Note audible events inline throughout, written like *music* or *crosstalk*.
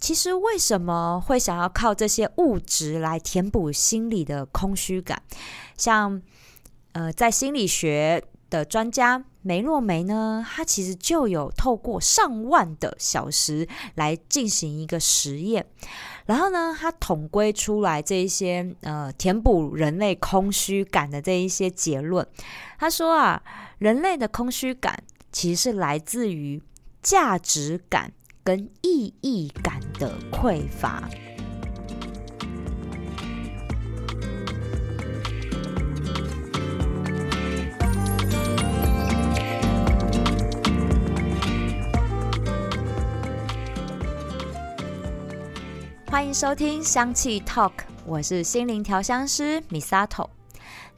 其实为什么会想要靠这些物质来填补心理的空虚感？像呃，在心理学的专家梅洛梅呢，他其实就有透过上万的小时来进行一个实验，然后呢，他统归出来这一些呃填补人类空虚感的这一些结论。他说啊，人类的空虚感其实是来自于价值感。跟意义感的匮乏。欢迎收听香气 Talk，我是心灵调香师 Misato。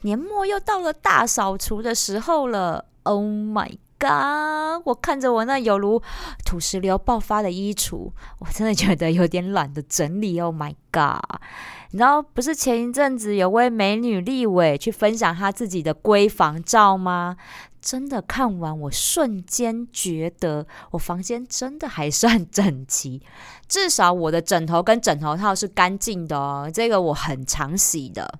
年末又到了大扫除的时候了，Oh my！啊！我看着我那有如土石流爆发的衣橱，我真的觉得有点懒得整理。Oh my god！你知道不是前一阵子有位美女立伟去分享她自己的闺房照吗？真的看完我瞬间觉得我房间真的还算整齐，至少我的枕头跟枕头套是干净的哦，这个我很常洗的。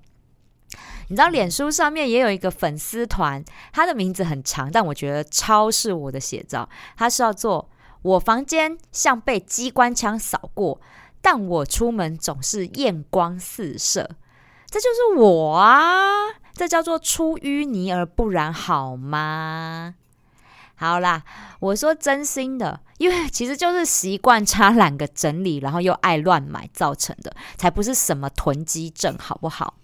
你知道脸书上面也有一个粉丝团，他的名字很长，但我觉得超是我的写照。他是要做我房间像被机关枪扫过，但我出门总是艳光四射，这就是我啊！这叫做出淤泥而不染，好吗？好啦，我说真心的，因为其实就是习惯差懒个整理，然后又爱乱买造成的，才不是什么囤积症，好不好？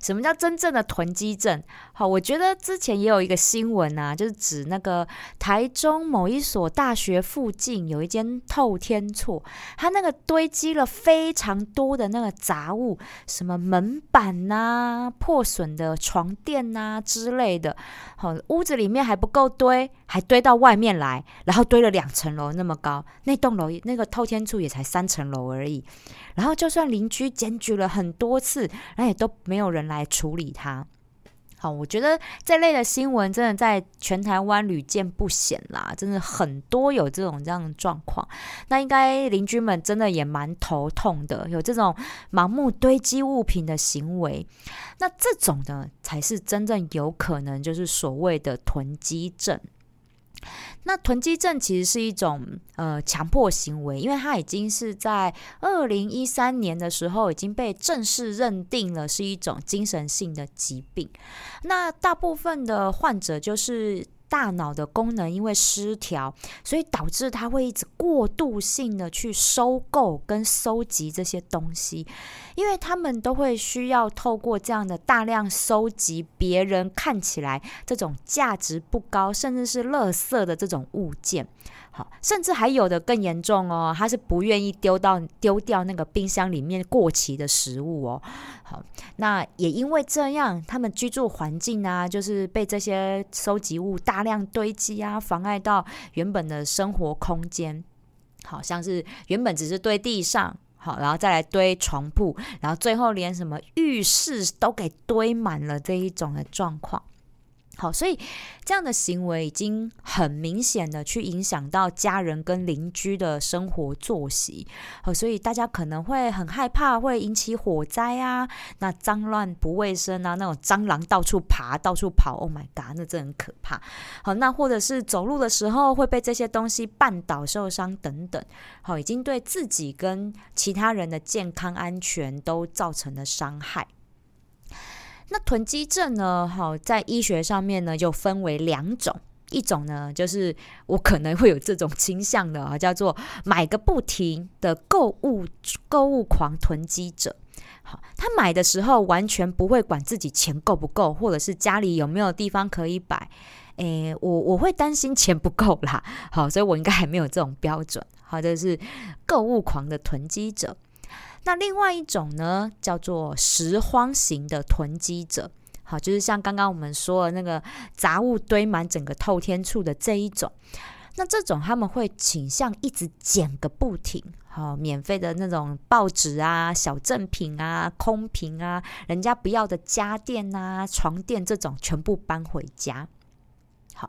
什么叫真正的囤积症？好，我觉得之前也有一个新闻啊，就是指那个台中某一所大学附近有一间透天厝，它那个堆积了非常多的那个杂物，什么门板呐、破损的床垫呐之类的。好，屋子里面还不够堆，还堆到外面来，然后堆了两层楼那么高，那栋楼那个透天厝也才三层楼而已。然后就算邻居检举了很多次，那也都没有人来处理它。好，我觉得这类的新闻真的在全台湾屡见不鲜啦，真的很多有这种这样的状况。那应该邻居们真的也蛮头痛的，有这种盲目堆积物品的行为。那这种呢，才是真正有可能就是所谓的囤积症。那囤积症其实是一种呃强迫行为，因为它已经是在二零一三年的时候已经被正式认定了是一种精神性的疾病。那大部分的患者就是。大脑的功能因为失调，所以导致他会一直过度性的去收购跟收集这些东西，因为他们都会需要透过这样的大量收集别人看起来这种价值不高，甚至是垃圾的这种物件。甚至还有的更严重哦，他是不愿意丢到丢掉那个冰箱里面过期的食物哦。好，那也因为这样，他们居住环境啊，就是被这些收集物大量堆积啊，妨碍到原本的生活空间。好像是原本只是堆地上，好，然后再来堆床铺，然后最后连什么浴室都给堆满了这一种的状况。好，所以这样的行为已经很明显的去影响到家人跟邻居的生活作息。好，所以大家可能会很害怕会引起火灾啊，那脏乱不卫生啊，那种蟑螂到处爬、到处跑，Oh my god，那真很可怕。好，那或者是走路的时候会被这些东西绊倒受伤等等。好，已经对自己跟其他人的健康安全都造成了伤害。那囤积症呢？好，在医学上面呢，就分为两种。一种呢，就是我可能会有这种倾向的啊，叫做买个不停的购物购物狂囤积者。好，他买的时候完全不会管自己钱够不够，或者是家里有没有地方可以摆。诶，我我会担心钱不够啦。好，所以我应该还没有这种标准。好，这是购物狂的囤积者。那另外一种呢，叫做拾荒型的囤积者，好，就是像刚刚我们说的那个杂物堆满整个透天处的这一种。那这种他们会倾向一直捡个不停，好，免费的那种报纸啊、小赠品啊、空瓶啊、人家不要的家电啊、床垫这种全部搬回家。好，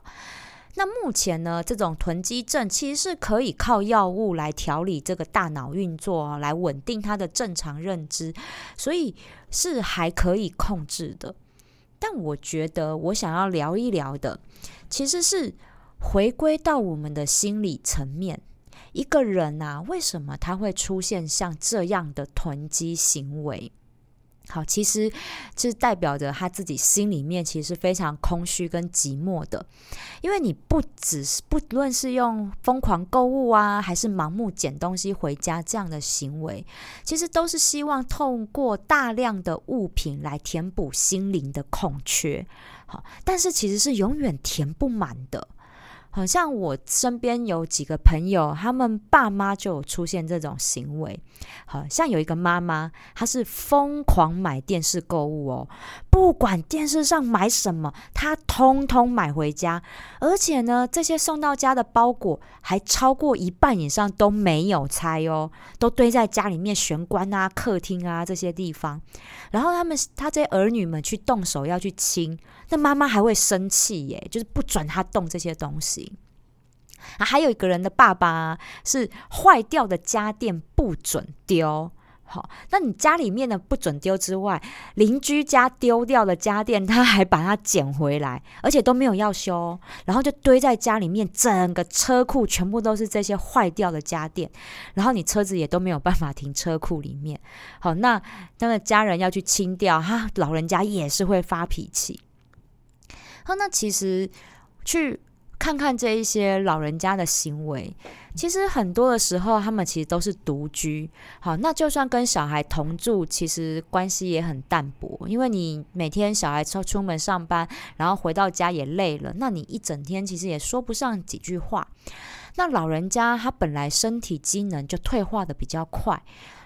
那目前呢，这种囤积症其实是可以靠药物来调理这个大脑运作，来稳定他的正常认知，所以是还可以控制的。但我觉得我想要聊一聊的，其实是回归到我们的心理层面。一个人啊，为什么他会出现像这样的囤积行为？好，其实是代表着他自己心里面其实是非常空虚跟寂寞的，因为你不只是不论是用疯狂购物啊，还是盲目捡东西回家这样的行为，其实都是希望透过大量的物品来填补心灵的空缺。好，但是其实是永远填不满的。好像我身边有几个朋友，他们爸妈就有出现这种行为。好像有一个妈妈，她是疯狂买电视购物哦，不管电视上买什么，她通通买回家。而且呢，这些送到家的包裹还超过一半以上都没有拆哦，都堆在家里面玄关啊、客厅啊这些地方。然后他们他这些儿女们去动手要去清。那妈妈还会生气耶，就是不准他动这些东西。还有一个人的爸爸是坏掉的家电不准丢。好，那你家里面的不准丢之外，邻居家丢掉的家电他还把它捡回来，而且都没有要修，然后就堆在家里面，整个车库全部都是这些坏掉的家电，然后你车子也都没有办法停车库里面。好，那那个家人要去清掉，他老人家也是会发脾气。好，那其实去看看这一些老人家的行为，其实很多的时候他们其实都是独居。好，那就算跟小孩同住，其实关系也很淡薄，因为你每天小孩出出门上班，然后回到家也累了，那你一整天其实也说不上几句话。那老人家他本来身体机能就退化的比较快。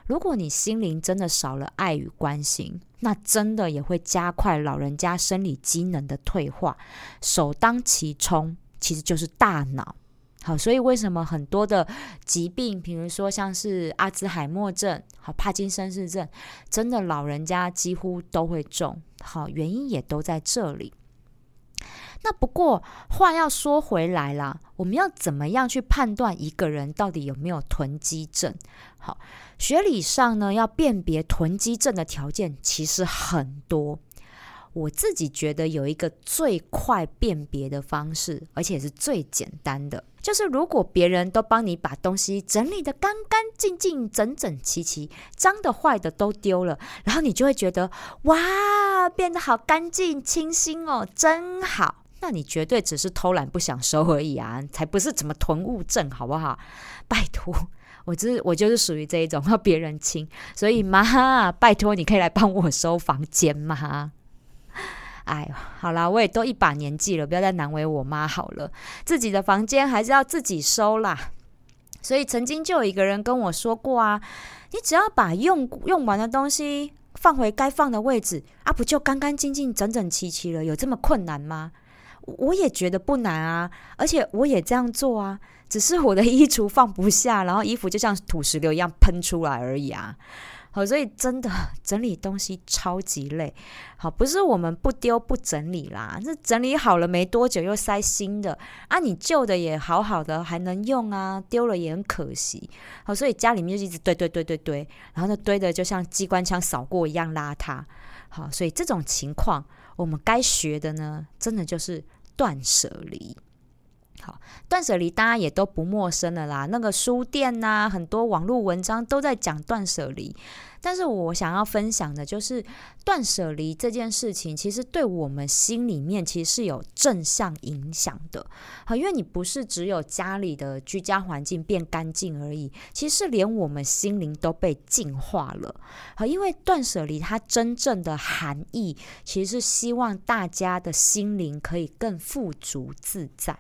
如果你心灵真的少了爱与关心，那真的也会加快老人家生理机能的退化。首当其冲其实就是大脑。好，所以为什么很多的疾病，比如说像是阿兹海默症、好帕金森氏症，真的老人家几乎都会中。好，原因也都在这里。那不过话要说回来啦，我们要怎么样去判断一个人到底有没有囤积症？好，学理上呢，要辨别囤积症的条件其实很多。我自己觉得有一个最快辨别的方式，而且是最简单的，就是如果别人都帮你把东西整理的干干净净、整整齐齐，脏的坏的都丢了，然后你就会觉得哇，变得好干净清新哦，真好。那你绝对只是偷懒不想收而已啊，才不是怎么囤物症，好不好？拜托，我就是我就是属于这一种要别人亲，所以妈，拜托你可以来帮我收房间吗？哎，好啦，我也都一把年纪了，不要再难为我妈好了，自己的房间还是要自己收啦。所以曾经就有一个人跟我说过啊，你只要把用用完的东西放回该放的位置啊，不就干干净净、整整齐齐了？有这么困难吗？我也觉得不难啊，而且我也这样做啊，只是我的衣橱放不下，然后衣服就像土石流一样喷出来而已啊。好，所以真的 *laughs* 整理东西超级累。好，不是我们不丢不整理啦，这整理好了没多久又塞新的啊，你旧的也好好的还能用啊，丢了也很可惜。好，所以家里面就一直堆堆堆堆堆，然后呢堆的就像机关枪扫过一样邋遢。好，所以这种情况，我们该学的呢，真的就是。断舍离，好，断舍离大家也都不陌生的啦。那个书店呐，很多网络文章都在讲断舍离。但是我想要分享的就是断舍离这件事情，其实对我们心里面其实是有正向影响的。好，因为你不是只有家里的居家环境变干净而已，其实连我们心灵都被净化了。好，因为断舍离它真正的含义，其实是希望大家的心灵可以更富足自在。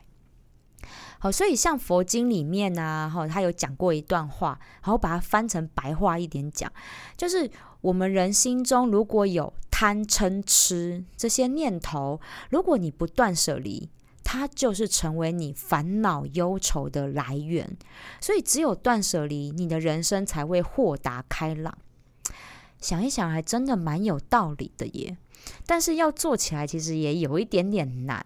好，所以像佛经里面啊，哈，他有讲过一段话，然后把它翻成白话一点讲，就是我们人心中如果有贪嗔痴这些念头，如果你不断舍离，它就是成为你烦恼忧愁的来源。所以只有断舍离，你的人生才会豁达开朗。想一想，还真的蛮有道理的耶。但是要做起来，其实也有一点点难。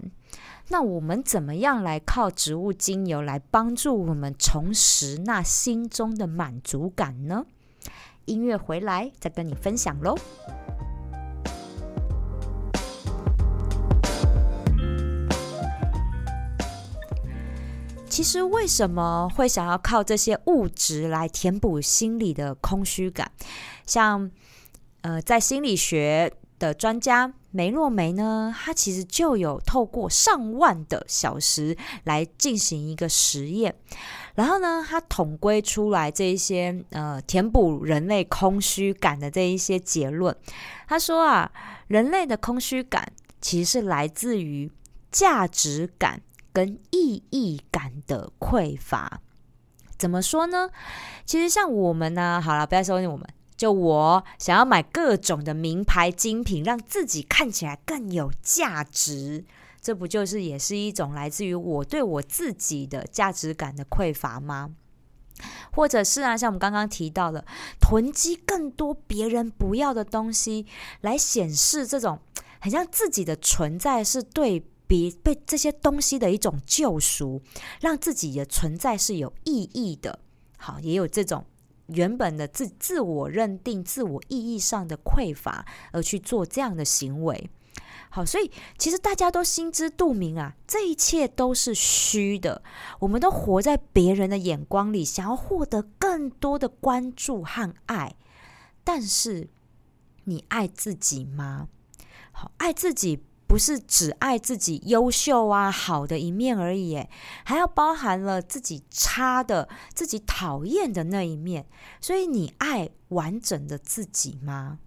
那我们怎么样来靠植物精油来帮助我们重拾那心中的满足感呢？音乐回来再跟你分享喽。其实为什么会想要靠这些物质来填补心理的空虚感？像呃，在心理学的专家。梅洛梅呢，他其实就有透过上万的小时来进行一个实验，然后呢，他统归出来这一些呃填补人类空虚感的这一些结论。他说啊，人类的空虚感其实是来自于价值感跟意义感的匮乏。怎么说呢？其实像我们呢，好了，不要说我们。就我想要买各种的名牌精品，让自己看起来更有价值，这不就是也是一种来自于我对我自己的价值感的匮乏吗？或者是啊，像我们刚刚提到的，囤积更多别人不要的东西，来显示这种很像自己的存在是对别被这些东西的一种救赎，让自己的存在是有意义的。好，也有这种。原本的自自我认定、自我意义上的匮乏，而去做这样的行为。好，所以其实大家都心知肚明啊，这一切都是虚的。我们都活在别人的眼光里，想要获得更多的关注和爱。但是，你爱自己吗？好，爱自己。不是只爱自己优秀啊好的一面而已，还要包含了自己差的、自己讨厌的那一面。所以，你爱完整的自己吗？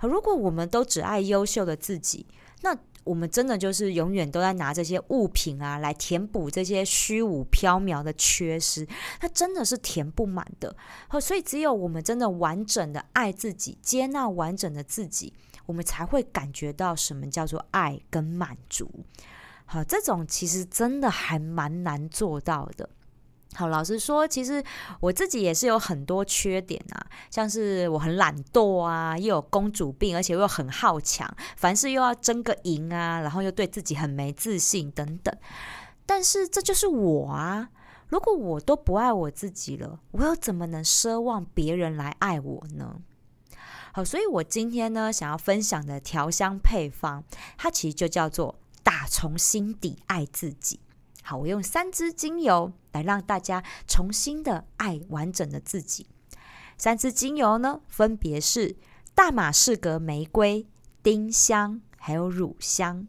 如果我们都只爱优秀的自己，那我们真的就是永远都在拿这些物品啊来填补这些虚无缥缈的缺失，它真的是填不满的。所以，只有我们真的完整的爱自己，接纳完整的自己。我们才会感觉到什么叫做爱跟满足。好，这种其实真的还蛮难做到的。好，老实说，其实我自己也是有很多缺点啊，像是我很懒惰啊，又有公主病，而且又很好强，凡事又要争个赢啊，然后又对自己很没自信等等。但是这就是我啊！如果我都不爱我自己了，我又怎么能奢望别人来爱我呢？好，所以我今天呢，想要分享的调香配方，它其实就叫做打从心底爱自己。好，我用三支精油来让大家重新的爱完整的自己。三支精油呢，分别是大马士革玫瑰、丁香，还有乳香。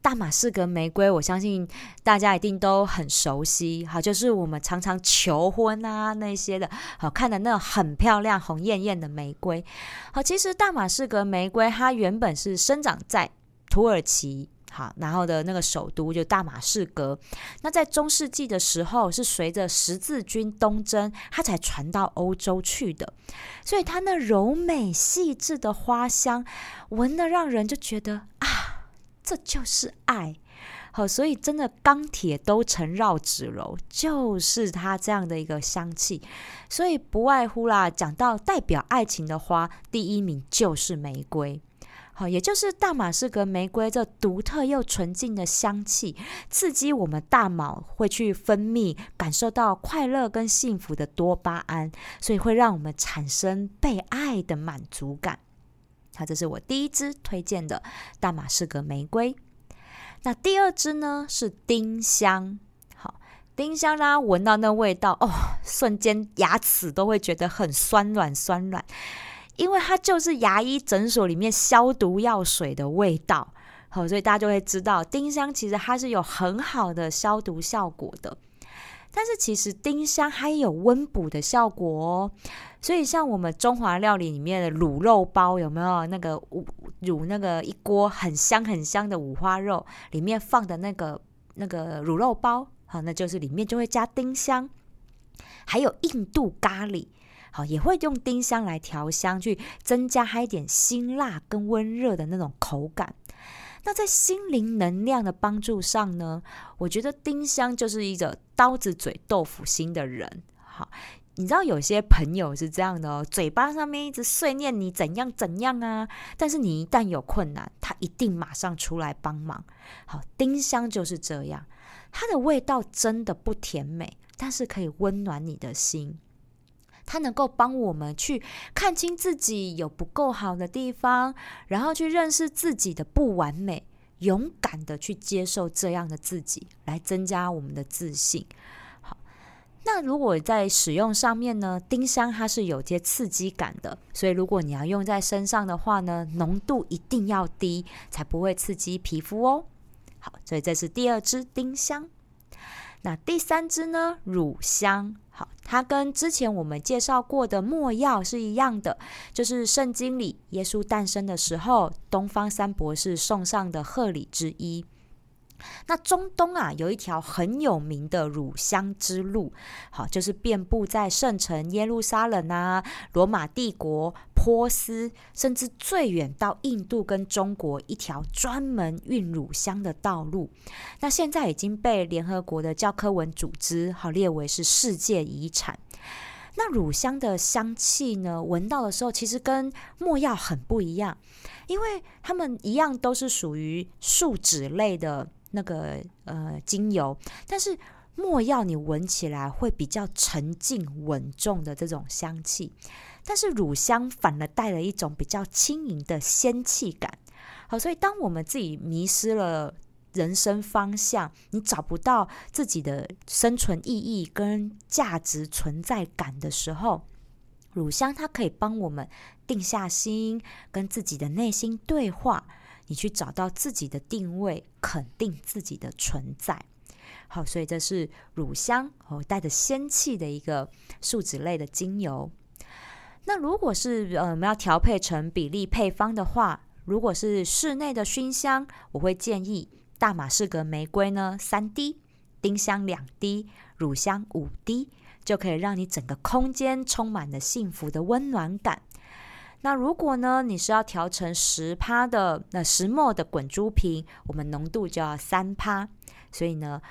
大马士革玫瑰，我相信大家一定都很熟悉，好，就是我们常常求婚啊那些的，好看的那很漂亮、红艳艳的玫瑰。好，其实大马士革玫瑰它原本是生长在土耳其，好，然后的那个首都就大马士革。那在中世纪的时候，是随着十字军东征，它才传到欧洲去的。所以它那柔美细致的花香，闻的让人就觉得啊。这就是爱，好，所以真的钢铁都成绕指柔，就是它这样的一个香气，所以不外乎啦。讲到代表爱情的花，第一名就是玫瑰，也就是大马士革玫瑰这独特又纯净的香气，刺激我们大脑会去分泌感受到快乐跟幸福的多巴胺，所以会让我们产生被爱的满足感。好，这是我第一支推荐的大马士革玫瑰。那第二支呢是丁香。好，丁香啦，闻到那味道哦，瞬间牙齿都会觉得很酸软酸软，因为它就是牙医诊所里面消毒药水的味道。好，所以大家就会知道丁香其实它是有很好的消毒效果的。但是其实丁香还有温补的效果哦，所以像我们中华料理里面的卤肉包，有没有那个五卤那个一锅很香很香的五花肉，里面放的那个那个卤肉包，好，那就是里面就会加丁香。还有印度咖喱，好，也会用丁香来调香，去增加它一点辛辣跟温热的那种口感。那在心灵能量的帮助上呢，我觉得丁香就是一个刀子嘴豆腐心的人。好，你知道有些朋友是这样的哦，嘴巴上面一直碎念你怎样怎样啊，但是你一旦有困难，他一定马上出来帮忙。好，丁香就是这样，它的味道真的不甜美，但是可以温暖你的心。它能够帮我们去看清自己有不够好的地方，然后去认识自己的不完美，勇敢的去接受这样的自己，来增加我们的自信。好，那如果在使用上面呢，丁香它是有些刺激感的，所以如果你要用在身上的话呢，浓度一定要低，才不会刺激皮肤哦。好，所以这是第二支丁香。那第三支呢？乳香，好，它跟之前我们介绍过的墨药是一样的，就是圣经里耶稣诞生的时候，东方三博士送上的贺礼之一。那中东啊，有一条很有名的乳香之路，好，就是遍布在圣城耶路撒冷啊、罗马帝国、波斯，甚至最远到印度跟中国一条专门运乳香的道路。那现在已经被联合国的教科文组织好列为是世界遗产。那乳香的香气呢，闻到的时候其实跟没药很不一样，因为它们一样都是属于树脂类的。那个呃精油，但是没药你闻起来会比较沉静稳重的这种香气，但是乳香反而带了一种比较轻盈的仙气感。好，所以当我们自己迷失了人生方向，你找不到自己的生存意义跟价值存在感的时候，乳香它可以帮我们定下心，跟自己的内心对话。你去找到自己的定位，肯定自己的存在。好，所以这是乳香哦，带着仙气的一个树脂类的精油。那如果是呃我们要调配成比例配方的话，如果是室内的熏香，我会建议大马士革玫瑰呢三滴，丁香两滴，乳香五滴，就可以让你整个空间充满了幸福的温暖感。那如果呢，你是要调成十趴的那石墨的滚珠瓶，我们浓度就要三趴，所以呢，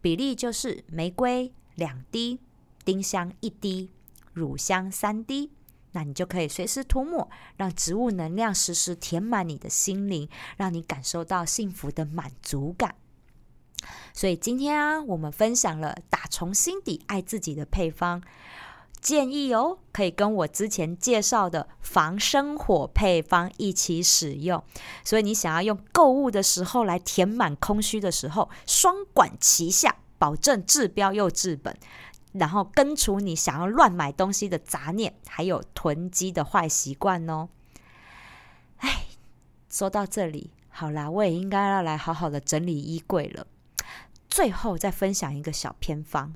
比例就是玫瑰两滴，丁香一滴，乳香三滴，那你就可以随时涂抹，让植物能量时时填满你的心灵，让你感受到幸福的满足感。所以今天啊，我们分享了打从心底爱自己的配方。建议哦，可以跟我之前介绍的防生火配方一起使用。所以你想要用购物的时候来填满空虚的时候，双管齐下，保证治标又治本，然后根除你想要乱买东西的杂念，还有囤积的坏习惯哦。哎，说到这里，好啦，我也应该要来好好的整理衣柜了。最后再分享一个小偏方。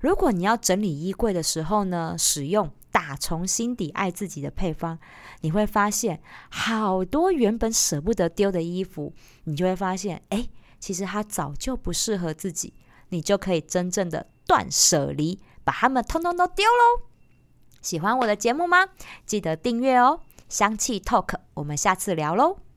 如果你要整理衣柜的时候呢，使用打从心底爱自己的配方，你会发现好多原本舍不得丢的衣服，你就会发现，哎，其实它早就不适合自己，你就可以真正的断舍离，把它们通通都丢喽。喜欢我的节目吗？记得订阅哦。香气 Talk，我们下次聊喽。